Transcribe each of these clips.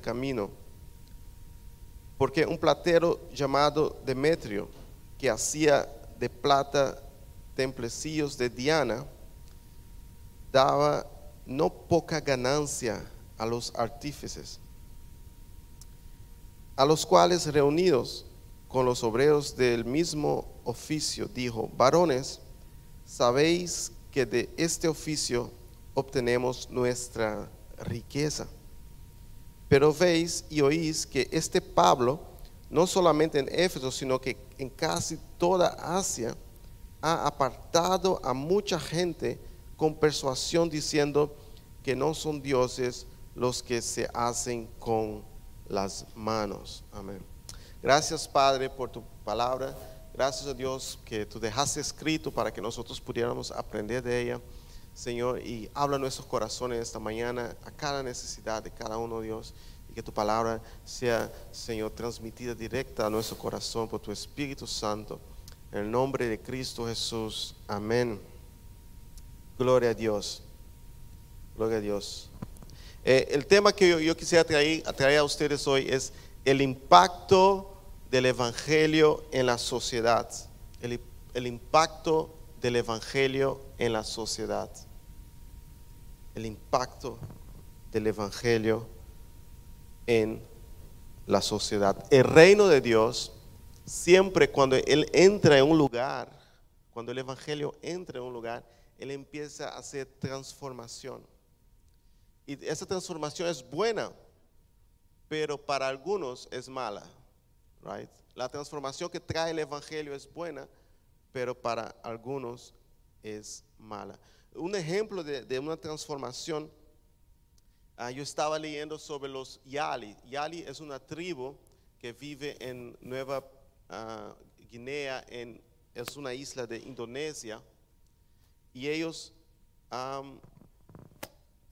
camino. Porque un platero llamado Demetrio, que hacía de plata templecillos de Diana, daba no poca ganancia a los artífices, a los cuales reunidos con los obreros del mismo oficio, dijo, varones, sabéis que de este oficio obtenemos nuestra riqueza. Pero veis y oís que este Pablo, no solamente en Éfeso, sino que en casi toda Asia, ha apartado a mucha gente con persuasión diciendo que no son dioses los que se hacen con las manos. Amén. Gracias Padre por tu palabra. Gracias a Dios que tú dejaste escrito para que nosotros pudiéramos aprender de ella. Señor, y habla nuestros corazones esta mañana a cada necesidad de cada uno, Dios, que tu palabra sea, Señor, transmitida directa a nuestro corazón por tu Espíritu Santo. En el nombre de Cristo Jesús. Amén. Gloria a Dios. Gloria a Dios. Eh, el tema que yo, quisiera traer, traer, a ustedes hoy es el impacto del Evangelio en la sociedad. El, el impacto del Evangelio en la sociedad. El impacto del Evangelio en la sociedad. El reino de Dios, siempre cuando Él entra en un lugar, cuando el Evangelio entra en un lugar, Él empieza a hacer transformación. Y esa transformación es buena, pero para algunos es mala. Right? La transformación que trae el Evangelio es buena, pero para algunos es mala. Un ejemplo de, una transformación, ah, yo estaba leyendo sobre los Yali. Yali es una tribu que vive en Nueva ah, Guinea, en, es una isla de Indonesia, y ellos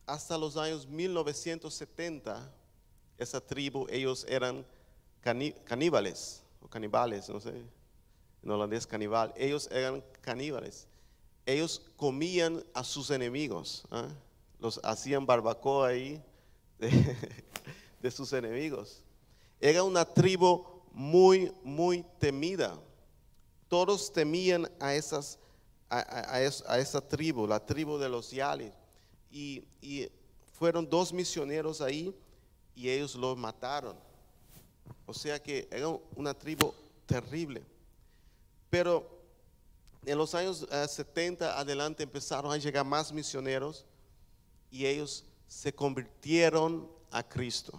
hasta los años 1970, esa tribu, ellos eran caníbales o canibales, no sé en holandés caníbal, ellos eran caníbales. Ellos comían a sus enemigos, ¿ah? Los hacían barbacoa ahí de, sus enemigos. Era una tribu muy, muy temida. Todos temían a, esas, a, esa tribu, la tribu de los Yali. Y, y fueron dos misioneros ahí y ellos los mataron. O sea que era una tribu terrible. Pero en los años 70 eh, adelante empezaron a llegar más misioneros y ellos se convirtieron a Cristo.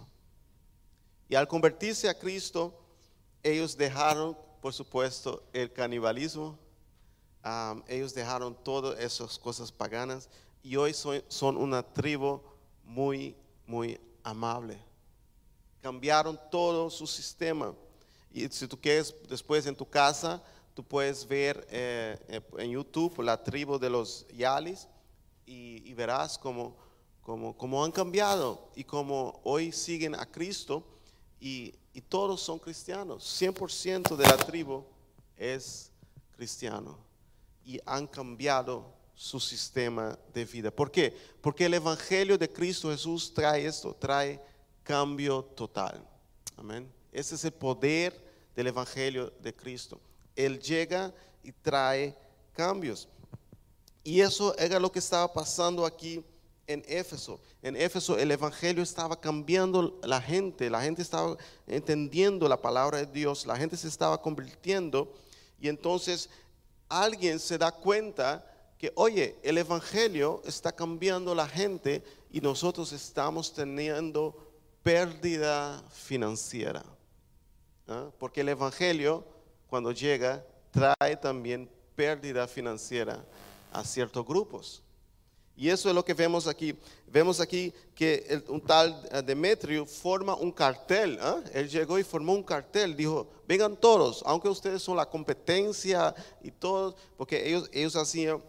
Y al convertirse a Cristo, ellos dejaron, por supuesto, el canibalismo, ellos dejaron todas esas cosas paganas y hoy son una tribu muy, muy amable. Cambiaron todo su sistema. Y si tú quieres después en tu casa, Tú puedes ver eh, eh, en YouTube la tribu de los Yalis y, verás cómo, cómo, han cambiado y cómo hoy siguen a Cristo y, todos son cristianos. 100% de la tribu es cristiano y han cambiado su sistema de vida. ¿Por qué? Porque el Evangelio de Cristo Jesús trae esto, trae cambio total. Amén. Ese es el poder del Evangelio de Cristo. Él llega y trae cambios. Y eso era lo que estaba pasando aquí en Éfeso. En Éfeso el Evangelio estaba cambiando la gente, la gente estaba entendiendo la palabra de Dios, la gente se estaba convirtiendo y entonces alguien se da cuenta que, oye, el Evangelio está cambiando la gente y nosotros estamos teniendo pérdida financiera. ¿ah? Porque el Evangelio cuando llega, trae también pérdida financiera a ciertos grupos. Y eso es lo que vemos aquí. Vemos aquí que un tal eh, Demetrio forma un cartel. ¿ah? Él llegó y formó un cartel. Dijo, vengan todos, aunque ustedes son la competencia y todos, porque ellos, ellos hacían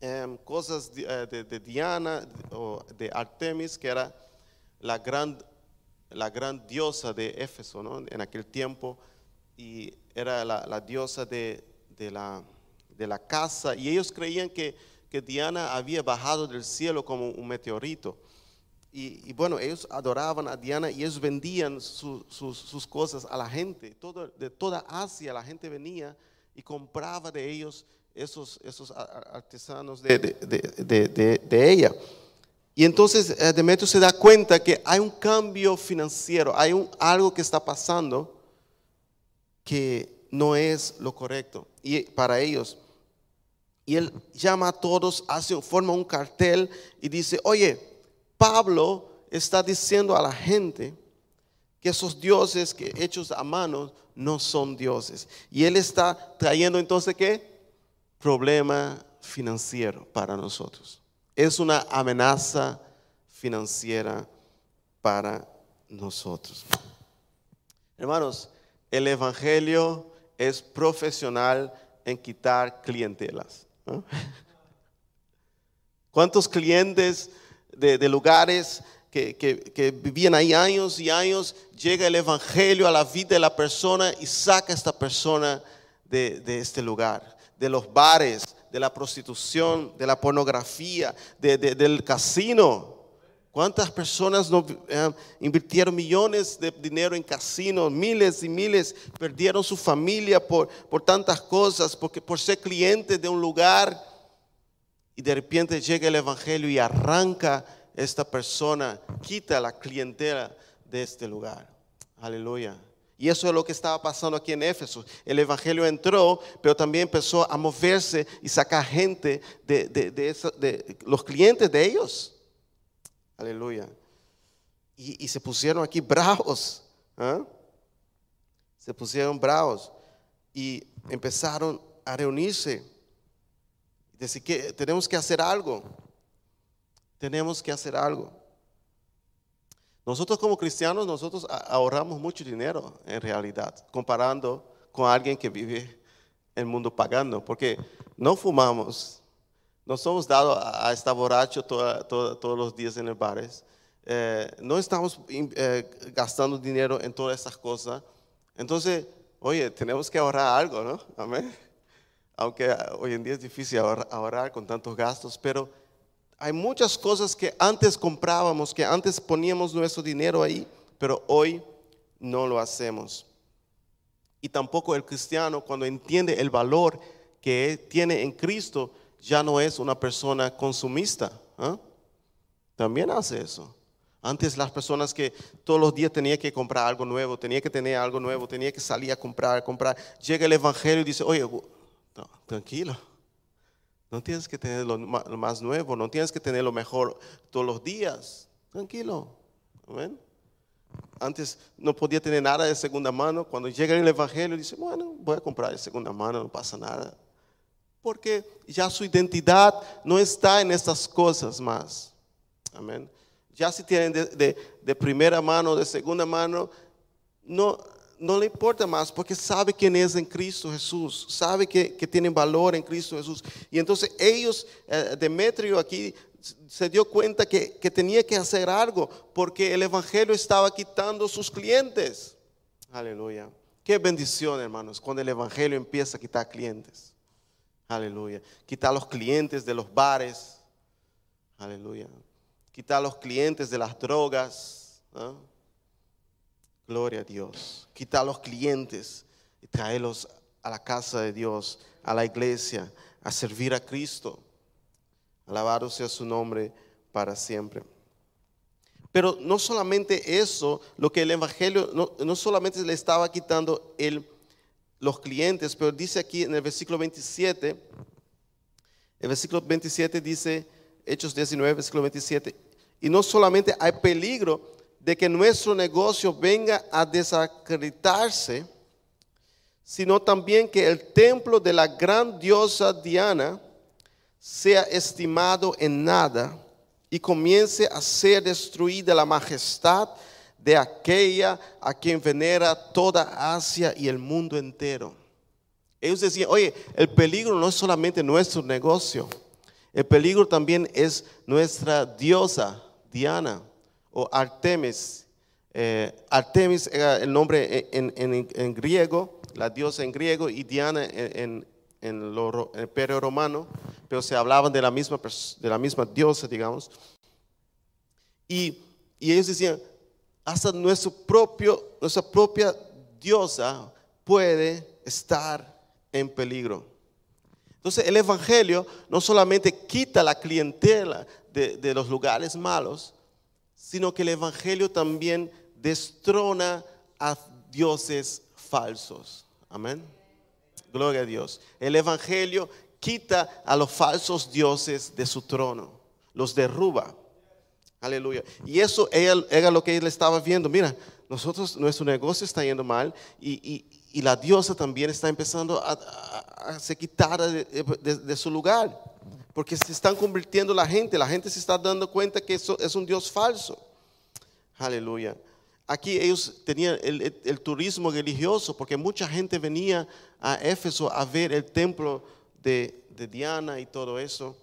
em, cosas eh, de, Diana o de Artemis, que era la gran, la gran diosa de Éfeso ¿no? en aquel tiempo. Y era la, diosa de, la, de, la, casa, y ellos creían que, que, Diana había bajado del cielo como un meteorito. Y, bueno, ellos adoraban a Diana y ellos vendían su- sus- cosas a la gente. Todo, de toda Asia la gente venía y compraba de ellos esos, esos artesanos de- de- de- de ella. Y entonces eh, Demetrio se da cuenta que hay un cambio financiero, hay un, algo que está pasando que no es lo correcto y para ellos. Y él llama a todos, hace, forma un cartel y dice, oye, Pablo está diciendo a la gente que esos dioses que hechos a mano no son dioses. Y él está trayendo entonces qué? Problema financiero para nosotros. Es una amenaza financiera para nosotros. Hermanos, el Evangelio es profesional en quitar clientelas. ¿Cuántos clientes de, lugares que, que- vivían ahí años y años, llega el Evangelio a la vida de la persona y saca a esta persona de, de este lugar, de los bares, de la prostitución, de la pornografía, de- del casino? ¿Cuántas personas eh, invirtieron millones de dinero en casinos? Miles y miles perdieron su familia por, por tantas cosas, porque por ser clientes de un lugar y de repente llega el Evangelio y arranca esta persona, quita la clientela de este lugar. Aleluya. Y eso es lo que estaba pasando aquí en Éfeso. El Evangelio entró, pero también empezó a moverse y sacar gente de, de- de los clientes de ellos. Aleluya. Y, se pusieron aquí bravos. ¿ah? Se pusieron bravos y empezaron a reunirse. Decir que tenemos que hacer algo. Tenemos que hacer algo. Nosotros como cristianos, nosotros ahorramos mucho dinero en realidad, comparando con alguien que vive el mundo pagando, porque no fumamos, no somos dados a, a estar borracho toda- toda- todos los días en el bares, eh, no estamos eh, gastando dinero en todas estas cosas. Entonces, oye, tenemos que ahorrar algo, ¿no? Amén. Aunque hoy en día es difícil ahorrar, ahorrar con tantos gastos, pero hay muchas cosas que antes comprábamos, que antes poníamos nuestro dinero ahí, pero hoy no lo hacemos. Y tampoco el cristiano, cuando entiende el valor que tiene en Cristo, ya no es una persona consumista. ¿ah? También hace eso. Antes las personas que todos los días tenía que comprar algo nuevo, tenía que tener algo nuevo, tenía que salir a comprar, comprar. Llega el Evangelio y dice, oye, tranquilo. No tienes que tener lo más nuevo, no tienes que tener lo mejor todos los días. Tranquilo. Amén. Antes no podía tener nada de segunda mano. Cuando llega el Evangelio, dice, bueno, voy a comprar de segunda mano, no pasa nada. Porque ya su identidad no está en estas cosas más. Amén. Ya si tienen de, primera mano, de segunda mano, no, no le importa más porque sabe quién es en Cristo Jesús, sabe que, que tienen valor en Cristo Jesús. Y entonces ellos, eh, Demetrio aquí se dio cuenta que, que tenía que hacer algo porque el Evangelio estaba quitando sus clientes. Aleluya. Qué bendición, hermanos, cuando el Evangelio empieza a quitar clientes. Aleluya. Quitar los clientes de los bares. Aleluya. Quitar los clientes de las drogas. Gloria a Dios. Quitar los clientes y traerlos a la casa de Dios, a la iglesia, a servir a Cristo. Alabado sea su nombre para siempre. Pero no solamente eso, lo que el Evangelio, no, no solamente le estaba quitando el, los clientes, pero dice aquí en el versículo 27, el versículo 27 dice, Hechos 19, versículo 27, y no solamente hay peligro de que nuestro negocio venga a desacreditarse, sino también que el templo de la gran diosa Diana sea estimado en nada y comience a ser destruida la majestad de aquella a quien venera toda Asia y el mundo entero. Ellos decían, oye, el peligro no es solamente nuestro negocio, el peligro también es nuestra diosa Diana o Artemis. Eh, Artemis era el nombre en, en- en griego, la diosa en griego, y Diana en, en- lo el imperio romano, pero se hablaban de la misma, de la misma diosa, digamos. Y, y ellos decían, hasta nuestro propio, nuestra propia diosa puede estar en peligro. Entonces el Evangelio no solamente quita la clientela de, los lugares malos, sino que el Evangelio también destrona a dioses falsos. Amén. Gloria a Dios. El Evangelio quita a los falsos dioses de su trono, los derruba. Aleluya. Y eso era, lo que él estaba viendo. Mira, nosotros, nuestro negocio está yendo mal y, la diosa también está empezando a, se quitar de, su lugar. Porque se están convirtiendo la gente. La gente se está dando cuenta que eso es un Dios falso. Aleluya. Aquí ellos tenían el, turismo religioso porque mucha gente venía a Éfeso a ver el templo de Diana y todo eso.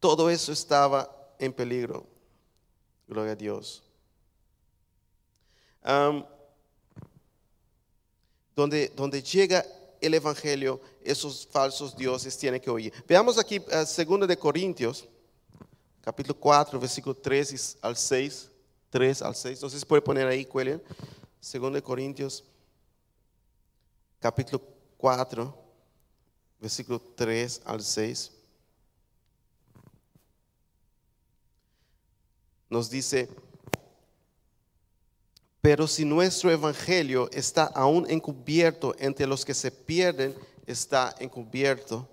Todo eso estaba en peligro. Gloria a Dios. donde, llega el Evangelio, esos falsos dioses tienen que oír. Veamos aquí, uh, segundo de Corintios, capítulo 4, versículo 3 al 6. 3 al 6. Entonces puede poner ahí, Cuellian. Segundo de Corintios, capítulo 4, versículo 3 al 6. Nos dice, pero si nuestro evangelio está aún encubierto entre los que se pierden, está encubierto,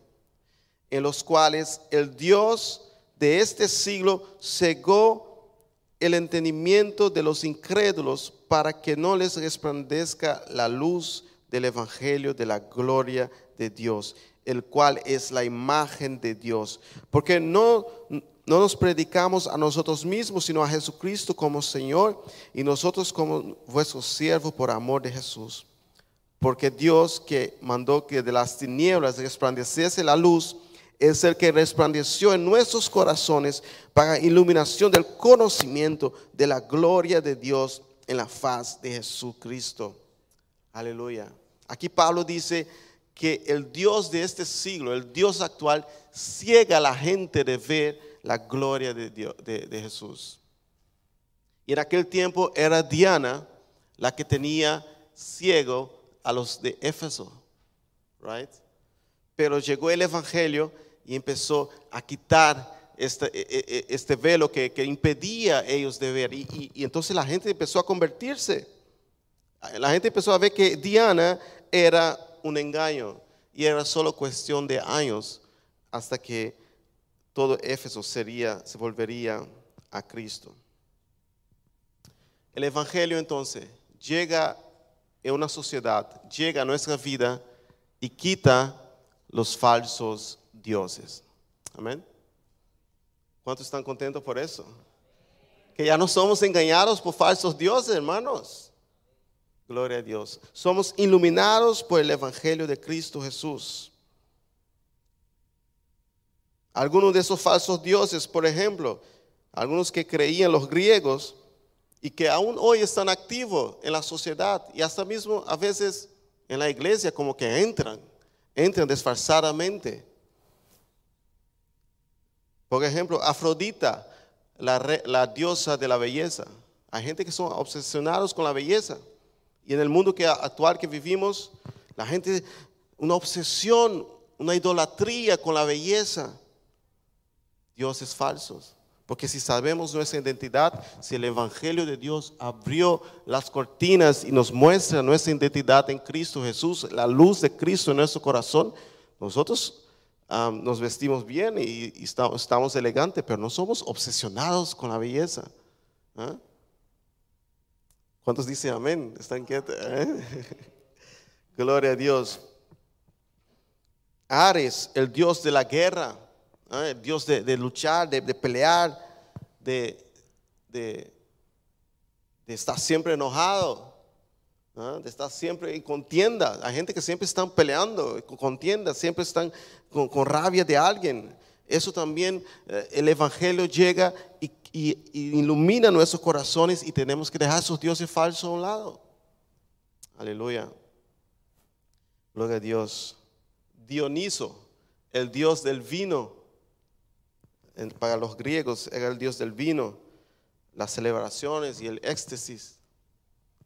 en los cuales el Dios de este siglo cegó el entendimiento de los incrédulos para que no les resplandezca la luz del evangelio de la gloria de Dios, el cual es la imagen de Dios. Porque no no nos predicamos a nosotros mismos, sino a Jesucristo como Señor y nosotros como vuestro siervo por amor de Jesús. Porque Dios que mandó que de las tinieblas resplandeciese la luz, es el que resplandeció en nuestros corazones para iluminación del conocimiento de la gloria de Dios en la faz de Jesucristo. Aleluya. Aquí Pablo dice que el Dios de este siglo, el Dios actual, ciega a la gente de ver la gloria de, Dios, de, Jesús. Y en aquel tiempo era Diana la que tenía ciego a los de Éfeso, right? Pero llegó el Evangelio y empezó a quitar este, e, e, e, este velo que, impedía a ellos de ver. Y, y, entonces la gente empezó a convertirse. La gente empezó a ver que Diana era un engaño y era solo cuestión de años hasta que todo Éfeso sería, se volvería a Cristo. El Evangelio entonces llega en una sociedad, llega a nuestra vida y quita los falsos dioses. Amén. ¿Cuántos están contentos por eso? Que ya no somos engañados por falsos dioses, hermanos. Gloria a Dios. Somos iluminados por el Evangelio de Cristo Jesús. Algunos de esos falsos dioses, por ejemplo, algunos que creían los griegos y que aún hoy están activos en la sociedad y hasta mismo a veces en la iglesia como que entran, entran disfrazadamente. Por ejemplo, Afrodita, la, la, diosa de la belleza. Hay gente que son obsesionados con la belleza. Y en el mundo que, actual que vivimos, la gente, una obsesión, una idolatría con la belleza dioses falsos. Porque si sabemos nuestra identidad, si el Evangelio de Dios abrió las cortinas y nos muestra nuestra identidad en Cristo Jesús, la luz de Cristo en nuestro corazón, nosotros nos vestimos bien y, estamos, elegantes, pero no somos obsesionados con la belleza. ¿ah? ¿Cuántos dicen amén? ¿Están quietos? ¿Eh? Gloria a Dios. Ares, el Dios de la guerra ¿eh? Dios de, luchar, de, pelear, de, estar siempre enojado, ¿eh? de estar siempre en contienda. Hay gente que siempre están peleando, con contienda, siempre están con, rabia de alguien. Eso también eh, el Evangelio llega y, ilumina nuestros corazones y tenemos que dejar esos dioses falsos a un lado. Aleluya. Gloria a Dios. Dioniso, el dios del vino, para los griegos era el dios del vino. las celebraciones y el éxtasis,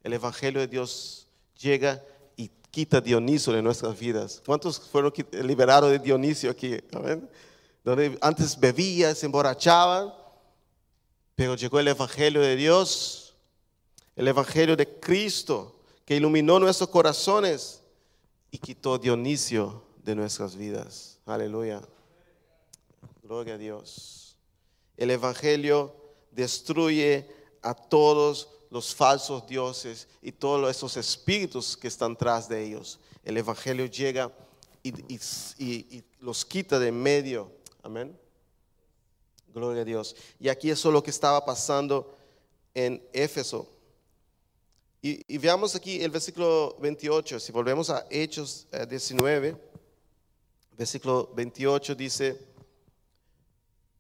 el Evangelio de Dios llega y quita Dionisio de nuestras vidas. ¿Cuántos fueron liberados de Dionisio aquí? Donde antes bebían, se emborrachaban, pero llegó el Evangelio de Dios, el Evangelio de Cristo, que iluminó nuestros corazones y quitó Dionisio de nuestras vidas. Aleluya. Gloria a Dios. El Evangelio destruye a todos los falsos dioses y todos esos espíritus que están tras de ellos. El Evangelio llega y, y- los quita de medio. Amén. Gloria a Dios. Y aquí eso es lo que estaba pasando en Éfeso. Y, y veamos aquí el versículo 28. Si volvemos a Hechos eh, 19, versículo 28 dice,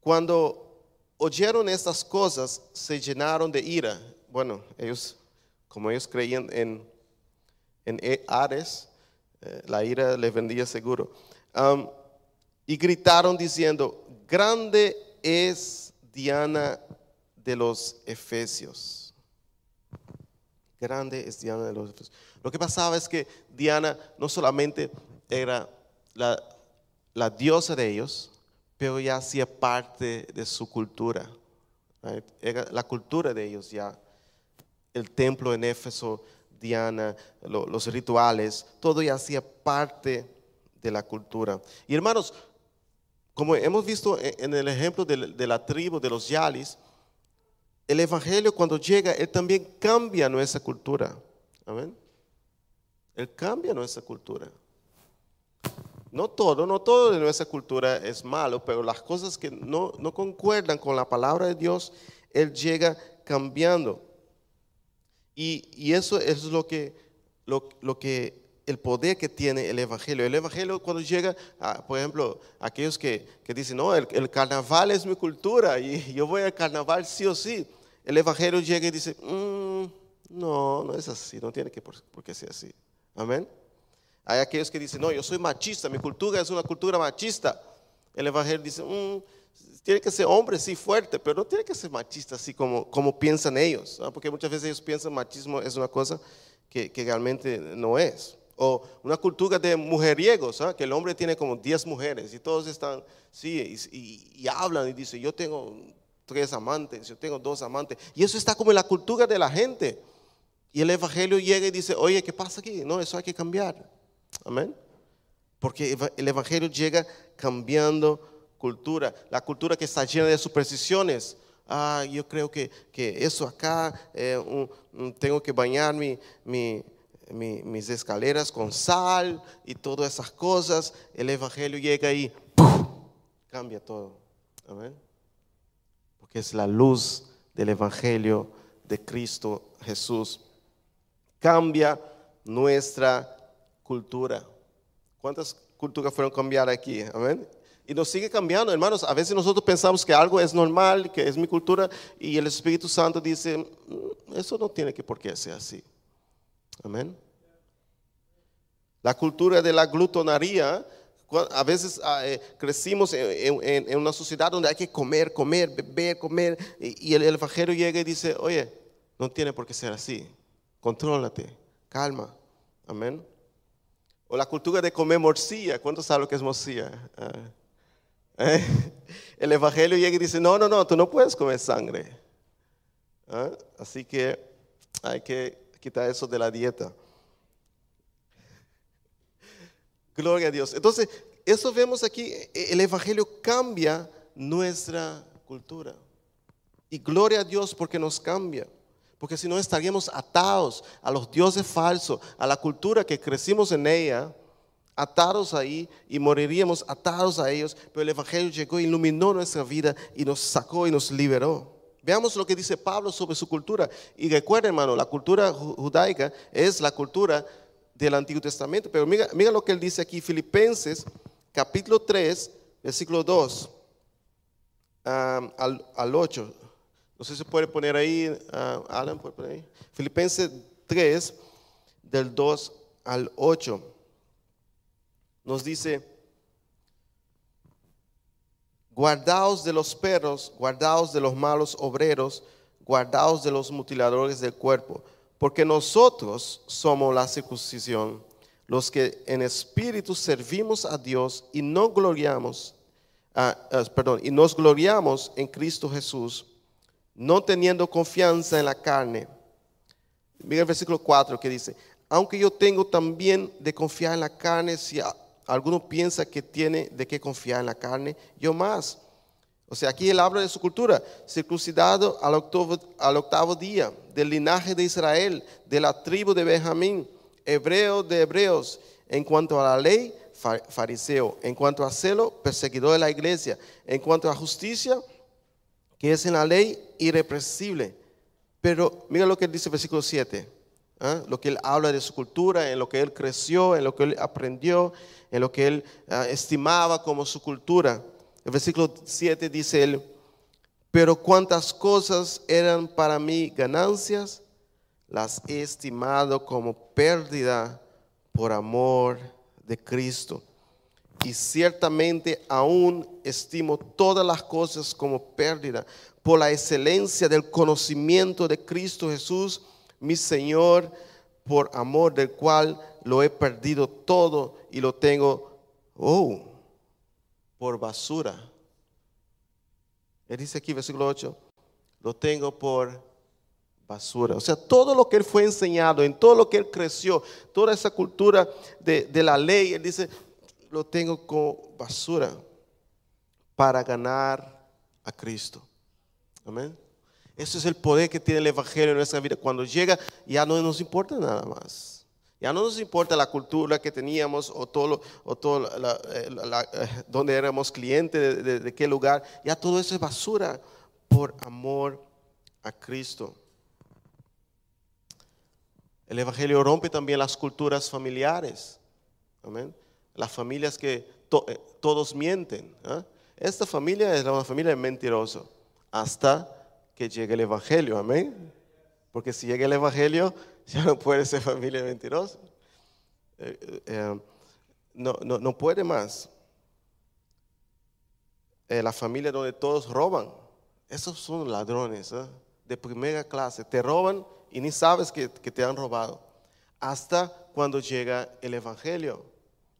cuando oyeron estas cosas, se llenaron de ira. Bueno, ellos, como ellos creían en, en E- Ares, eh, la ira les vendía seguro. Y gritaron diciendo, grande es Diana de los Efesios. Grande es Diana de los Efesios. Lo que pasaba es que Diana no solamente era la, la diosa de ellos, pero ya hacía parte de su cultura. Era la cultura de ellos ya. El templo en Éfeso, Diana, lo- los rituales, todo ya hacía parte de la cultura. Y hermanos, como hemos visto en el ejemplo de, de la tribu de los Yalis, el Evangelio cuando llega, Él también cambia nuestra cultura. Amén. Él cambia nuestra cultura. No todo, no todo de nuestra cultura es malo, pero las cosas que no, no concuerdan con la palabra de Dios, Él llega cambiando. Y, y eso es lo que, lo, lo que, el poder que tiene el Evangelio. El Evangelio cuando llega, a, por ejemplo, aquellos que, que dicen, no, el, carnaval es mi cultura y yo voy al carnaval sí o sí. El Evangelio llega y dice, "Mm, no, no es así, no tiene que por qué ser así. Amén. Hay aquellos que dicen, no, yo soy machista, mi cultura es una cultura machista. El Evangelio dice, "Mm, tiene que ser hombre, sí, fuerte, pero no tiene que ser machista así como, como piensan ellos. Porque muchas veces ellos piensan machismo es una cosa que, realmente no es. O una cultura de mujeriegos, ¿ah? que el hombre tiene como 10 mujeres y todos están, sí, y hablan y dicen, yo tengo tres amantes, yo tengo dos amantes. Y eso está como en la cultura de la gente. Y el Evangelio llega y dice, oye, ¿qué pasa aquí? No, eso hay que cambiar. Amén. Porque el Evangelio llega cambiando cultura. La cultura que está llena de supersticiones. Ah, yo creo que, que eso acá, eh, un- tengo que bañar mi- mi- mi- mis escaleras con sal y todas esas cosas. El Evangelio llega y cambia todo. Amén. Porque es la luz del Evangelio de Cristo Jesús. Cambia nuestra cultura. ¿Cuántas culturas fueron cambiadas aquí? Amén. Y nos sigue cambiando, hermanos. A veces nosotros pensamos que algo es normal, que es mi cultura, y el Espíritu Santo dice, "Mm, eso no tiene que por qué ser así. Amén. La cultura de la glutonaría, a veces ah, eh, crecimos en, una sociedad donde hay que comer, comer, beber, comer, y, y el, el Evangelio llega y dice, oye, no tiene por qué ser así. Contrólate, calma. Amén. O la cultura de comer morcilla. ¿Cuántos saben lo que es morcilla? Ah. ¿Eh? El Evangelio llega y dice, no, no, no, tú no puedes comer sangre. ¿Ah? Así que hay que quitar eso de la dieta. Gloria a Dios. Entonces, eso vemos aquí, el Evangelio cambia nuestra cultura. Y gloria a Dios porque nos cambia. Porque si no estaríamos atados a los dioses falsos, a la cultura que crecimos en ella, atados ahí y moriríamos atados a ellos. Pero el Evangelio llegó, iluminó nuestra vida y nos sacó y nos liberó. Veamos lo que dice Pablo sobre su cultura. Y recuerden, hermano, la cultura ju- judaica es la cultura del Antiguo Testamento. Pero mira, mira lo que él dice aquí, Filipenses capítulo 3, versículo 2 ah, al, al 8. No sé si puede poner ahí, ah, Alan, puede poner ahí. Filipenses 3, del 2 al 8. Nos dice, guardaos de los perros, guardaos de los malos obreros, guardaos de los mutiladores del cuerpo, porque nosotros somos la circuncisión, los que en espíritu servimos a Dios y no gloriamos, ah, ah, perdón, y nos gloriamos en Cristo Jesús, no teniendo confianza en la carne. Mira el versículo 4 que dice, aunque yo tengo también de confiar en la carne, si alguno piensa que tiene de qué confiar en la carne, yo más. O sea, aquí él habla de su cultura, circuncidado al octavo, al octavo día, del linaje de Israel, de la tribu de Benjamín, hebreo de hebreos, en cuanto a la ley, fariseo, en cuanto a celo, perseguidor de la iglesia, en cuanto a justicia, que es en la ley irrepresible. Pero mira lo que dice el versículo 7. ¿ah? lo que él habla de su cultura, en lo que él creció, en lo que él aprendió, en lo que él ah, estimaba como su cultura. El versículo 7 dice él, pero cuántas cosas eran para mí ganancias, las he estimado como pérdida por amor de Cristo. Y ciertamente aún estimo todas las cosas como pérdida por la excelencia del conocimiento de Cristo Jesús mi Señor, por amor del cual lo he perdido todo y lo tengo, oh, por basura. Él dice aquí, versículo 8, lo tengo por basura. O sea, todo lo que él fue enseñado, en todo lo que él creció, toda esa cultura de, de la ley, él dice, lo tengo como basura para ganar a Cristo. Amén. Ese es el poder que tiene el Evangelio en nuestra vida. Cuando llega, ya no nos importa nada más. Ya no nos importa la cultura que teníamos o todo, o todo eh, donde éramos clientes, de, de qué lugar. Ya todo eso es basura por amor a Cristo. El Evangelio rompe también las culturas familiares. Amén. Las familias que eh, todos mienten. ¿ah? Esta familia es una familia mentirosa. Hasta que llegue el Evangelio, amén. Porque si llega el Evangelio, ya no puede ser familia mentirosa. Eh, eh, eh, no, no, no, puede más. la familia donde todos roban, esos son ladrones de primera clase. Te roban y ni sabes que, que te han robado. Hasta cuando llega el Evangelio.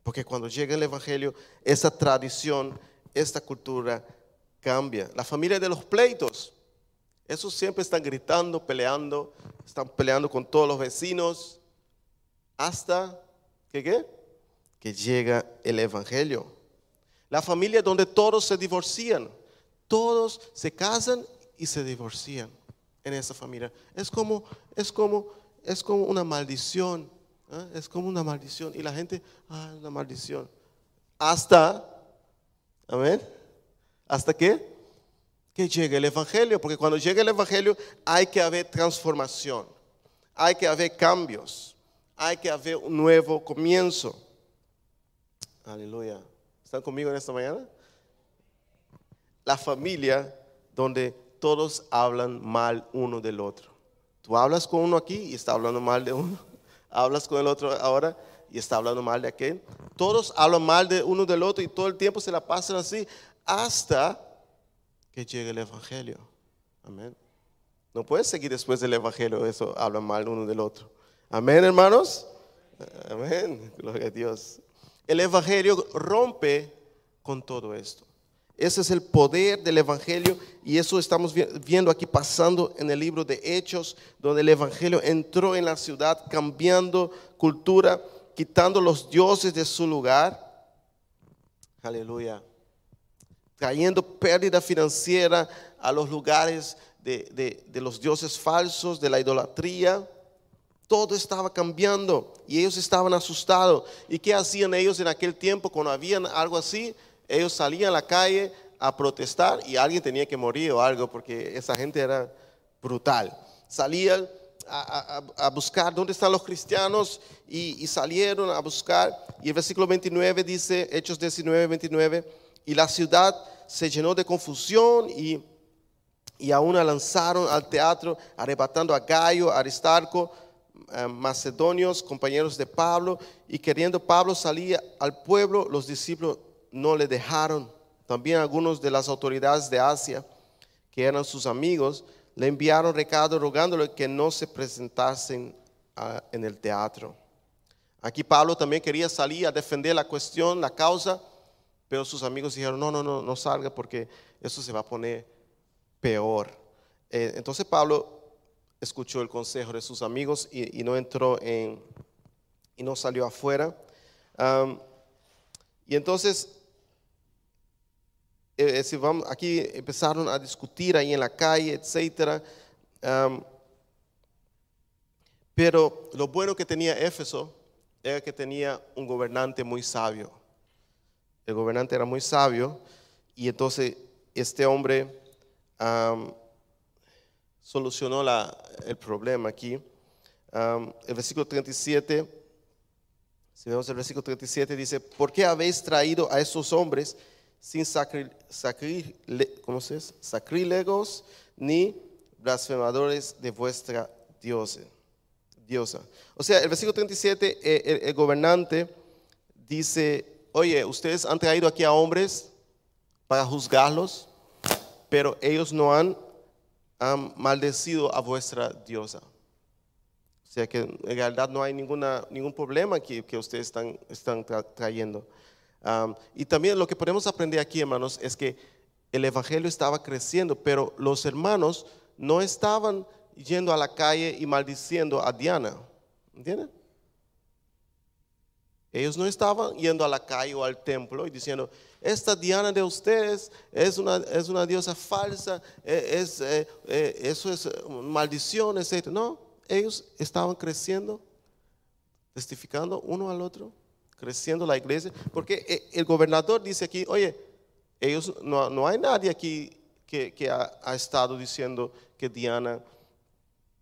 Porque cuando llega el Evangelio, esa tradición, esta cultura cambia. La familia de los pleitos. Esos siempre están gritando, peleando, están peleando con todos los vecinos, hasta que, ¿qué? que llega el Evangelio. La familia donde todos se divorcian, todos se casan y se divorcian en esa familia. Es como, es como, es como una maldición. ¿Eh? Es como una maldición. Y la gente, ah, una maldición. Hasta, amén. ¿Hasta qué? que llegue el Evangelio, porque cuando llegue el Evangelio hay que haber transformación, hay que haber cambios, hay que haber un nuevo comienzo. Aleluya. ¿Están conmigo en esta mañana? La familia donde todos hablan mal uno del otro. Tú hablas con uno aquí y está hablando mal de uno. Hablas con el otro ahora y está hablando mal de aquel. Todos hablan mal de uno del otro y todo el tiempo se la pasan así hasta que llegue el Evangelio. Amén. No puedes seguir después del Evangelio, eso habla mal uno del otro. Amén, hermanos. Amén. Gloria a Dios. El Evangelio rompe con todo esto. Ese es el poder del Evangelio y eso estamos viendo aquí pasando en el libro de Hechos, donde el Evangelio entró en la ciudad cambiando cultura, quitando los dioses de su lugar. Aleluya trayendo pérdida financiera a los lugares de, los dioses falsos, de la idolatría. Todo estaba cambiando y ellos estaban asustados. ¿Y qué hacían ellos en aquel tiempo cuando habían algo así? Ellos salían a la calle a protestar y alguien tenía que morir o algo porque esa gente era brutal. Salían a, buscar dónde están los cristianos y, salieron a buscar. Y el versículo 29 dice, Hechos 19, 29, y la ciudad se llenó de confusión y, y aún lanzaron al teatro, arrebatando a Gallo, Aristarco, eh, macedonios, compañeros de Pablo, y queriendo Pablo salir al pueblo, los discípulos no le dejaron. También algunos de las autoridades de Asia, que eran sus amigos, le enviaron recado rogándole que no se presentasen ah, en el teatro. Aquí Pablo también quería salir a defender la cuestión, la causa, pero sus amigos dijeron, no, no, no, no salga porque eso se va a poner peor. Eh, entonces Pablo escuchó el consejo de sus amigos y, no entró en, y no salió afuera. Y entonces, eh, eh, si vamos, aquí empezaron a discutir ahí en la calle. Am, pero lo bueno que tenía Éfeso era que tenía un gobernante muy sabio. El gobernante era muy sabio y entonces este hombre solucionó la- el problema aquí. El versículo 37, si vemos el versículo 37, dice, ¿por qué habéis traído a esos hombres sin sacri- ni blasfemadores de vuestra diosa? diosa? O sea, el versículo 37, eh, el, el gobernante dice, oye, ustedes han traído aquí a hombres para juzgarlos, pero ellos no han, han maldecido a vuestra diosa. O sea que en realidad no hay ninguna, ningún problema que, que ustedes están, están tra- trayendo. Y también lo que podemos aprender aquí, hermanos, es que el Evangelio estaba creciendo, pero los hermanos no estaban yendo a la calle y maldiciendo a Diana. ¿Entienden? Ellos no estaban yendo a la calle o al templo y diciendo, esta Diana de ustedes es una, es una diosa falsa, eh, es, eh, eh, eso es eh, maldición, etc. No, ellos estaban creciendo, testificando uno al otro, creciendo la iglesia, porque eh, el gobernador dice aquí, oye, ellos no, no hay nadie aquí que, que ha, estado diciendo que Diana,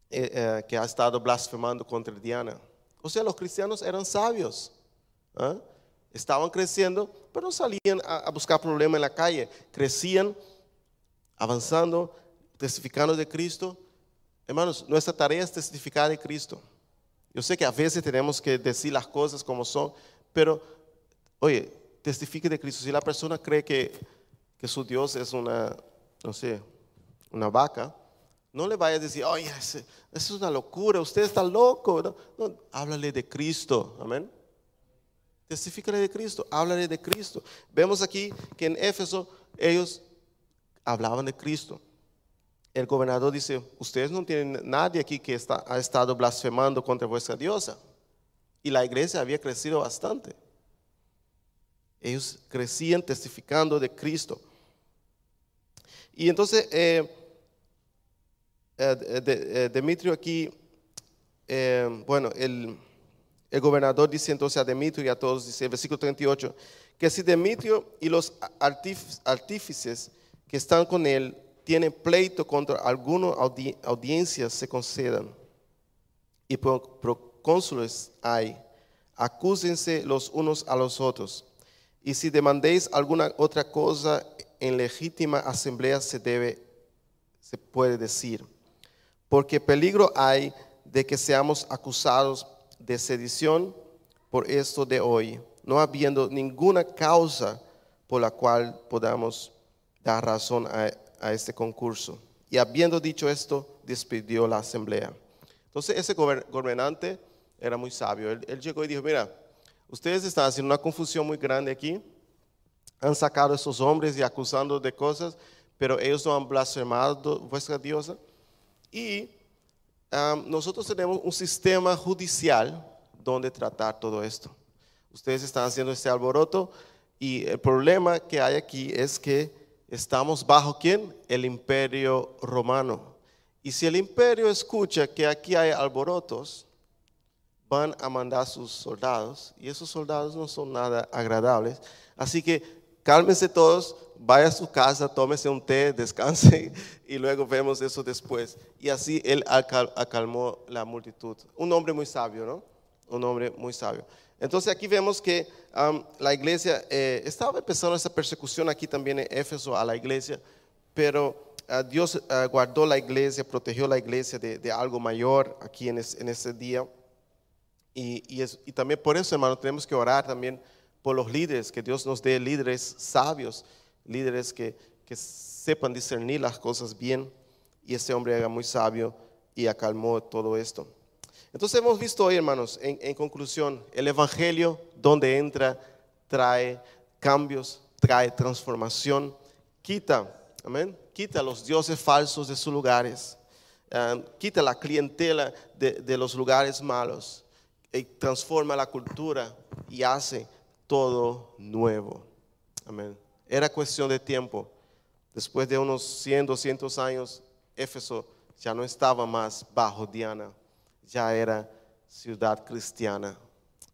eh, eh, que ha estado blasfemando contra Diana. O sea, los cristianos eran sabios. ¿ah? Estaban creciendo, pero no salían a, a buscar problemas en la calle. Crecían, avanzando, testificando de Cristo. Hermanos, nuestra tarea es testificar de Cristo. Yo sé que a veces tenemos que decir las cosas como son, pero, oye, testifique de Cristo. Si la persona cree que, que su Dios es una, no sé, una vaca, no le vaya a decir, oye, eso es una locura, usted está loco. No, háblale de Cristo, amén. Testifícale de Cristo, háblale de Cristo. Vemos aquí que en Éfeso ellos hablaban de Cristo. El gobernador dice, ustedes no tienen nadie aquí que ha estado blasfemando contra vuestra diosa. Y la iglesia había crecido bastante. Ellos crecían testificando de Cristo. Y entonces, eh, eh, eh, Demetrio aquí, eh, bueno, el, el gobernador dice entonces a Demetrio y a todos, dice el versículo 38, que si Demetrio y los artífices que están con él tienen pleito contra alguna audi- audiencia, se concedan. Y pro- procónsules hay, acúsense los unos a los otros. Y si demandéis alguna otra cosa en legítima asamblea se debe, se puede decir. Porque peligro hay de que seamos acusados de sedición por esto de hoy, no habiendo ninguna causa por la cual podamos dar razón a, a este concurso. Y habiendo dicho esto, despidió la asamblea. Entonces ese gober- gobernante era muy sabio. Él, él llegó y dijo, mira, ustedes están haciendo una confusión muy grande aquí. Han sacado a esos hombres y acusando de cosas, pero ellos no han blasfemado vuestra diosa. Y nosotros tenemos un sistema judicial donde tratar todo esto. Ustedes están haciendo este alboroto y el problema que hay aquí es que estamos bajo quién? El imperio romano. Y si el imperio escucha que aquí hay alborotos, van a mandar sus soldados y esos soldados no son nada agradables. Así que cálmense todos, vaya a su casa, tómese un té, descanse y luego vemos eso después. Y así él acal- acalmó la multitud. Un hombre muy sabio, ¿no? Un hombre muy sabio. Entonces aquí vemos que la iglesia, eh, estaba empezando esa persecución aquí también en Éfeso a la iglesia, pero ah, Dios ah, guardó la iglesia, protegió la iglesia de, algo mayor aquí en ese día. Y, y es- y también por eso, hermano, tenemos que orar también por los líderes, que Dios nos dé líderes sabios, líderes que, que sepan discernir las cosas bien, y este hombre era muy sabio y acalmó todo esto. Entonces hemos visto hoy, hermanos, en, en conclusión, el Evangelio donde entra trae cambios, trae transformación, quita, amén, quita los dioses falsos de sus lugares, eh, quita la clientela de, de los lugares malos, transforma la cultura y hace todo nuevo. Amén. Era cuestión de tiempo. Después de unos 100, 200 años, Éfeso ya no estaba más bajo Diana, ya era ciudad cristiana.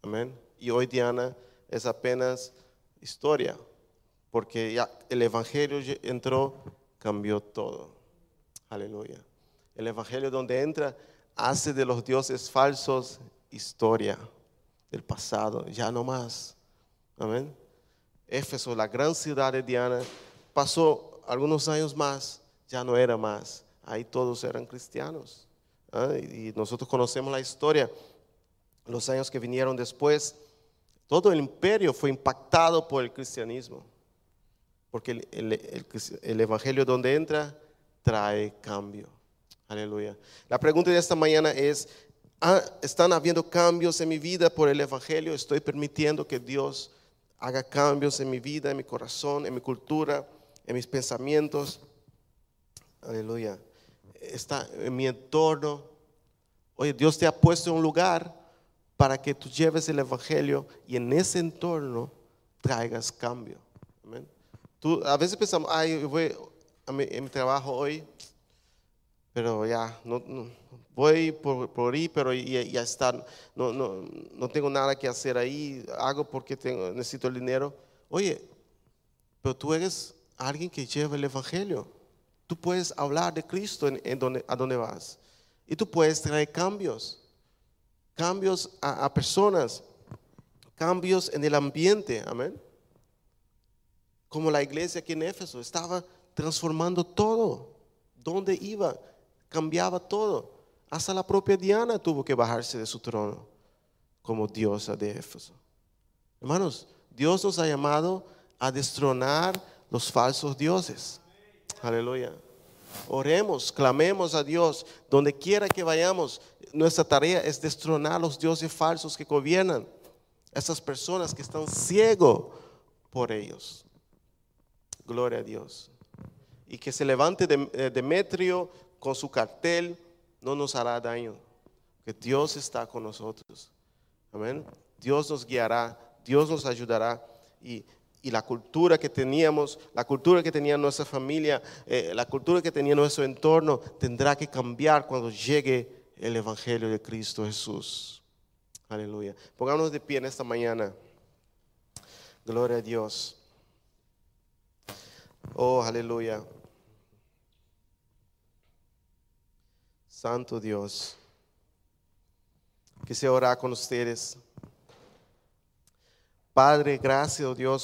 Amén. Y hoy Diana es apenas historia, porque ya el Evangelio entró, cambió todo. Aleluya. El Evangelio donde entra hace de los dioses falsos historia del pasado, ya no más. Amén. Éfeso, la gran ciudad de Diana, pasó algunos años más, ya no era más. Ahí todos eran cristianos. ¿ah? Y nosotros conocemos la historia. Los años que vinieron después, todo el imperio fue impactado por el cristianismo. Porque el, el, el Evangelio donde entra trae cambio. Aleluya. La pregunta de esta mañana es, Ah, están habiendo cambios en mi vida por el Evangelio, estoy permitiendo que Dios haga cambios en mi vida, en mi corazón, en mi cultura, en mis pensamientos. Aleluya. Está en mi entorno. Oye, Dios te ha puesto en un lugar para que tú lleves el Evangelio y en ese entorno traigas cambio. Tú, a veces pensamos, ay, voy a mi trabajo hoy, pero ya, no voy por, por ahí, pero ya, ya está, no, no, no, tengo nada que hacer ahí, hago porque tengo, necesito el dinero. Oye, pero tú eres alguien que lleva el Evangelio. Tú puedes hablar de Cristo en, donde, a donde vas. Y tú puedes traer cambios, cambios a, a personas, cambios en el ambiente, amén. Como la iglesia aquí en Éfeso estaba transformando todo. Donde iba, cambiaba todo. Hasta la propia Diana tuvo que bajarse de su trono como diosa de Éfeso. Hermanos, Dios nos ha llamado a destronar los falsos dioses. Aleluya. Oremos, clamemos a Dios. Donde quiera que vayamos, nuestra tarea es destronar los dioses falsos que gobiernan. Esas personas que están ciegos por ellos. Gloria a Dios. Y que se levante eh, Demetrio con su cartel no nos hará daño, que Dios está con nosotros. Amén. Dios nos guiará, Dios nos ayudará y, la cultura que teníamos, la cultura que tenía nuestra familia, eh, la cultura que tenía nuestro entorno, tendrá que cambiar cuando llegue el Evangelio de Cristo Jesús. Aleluya. Pongámonos de pie en esta mañana. Gloria a Dios. Oh, aleluya. Santo Dios. Quisiera orar con ustedes. Padre, gracias, oh Dios,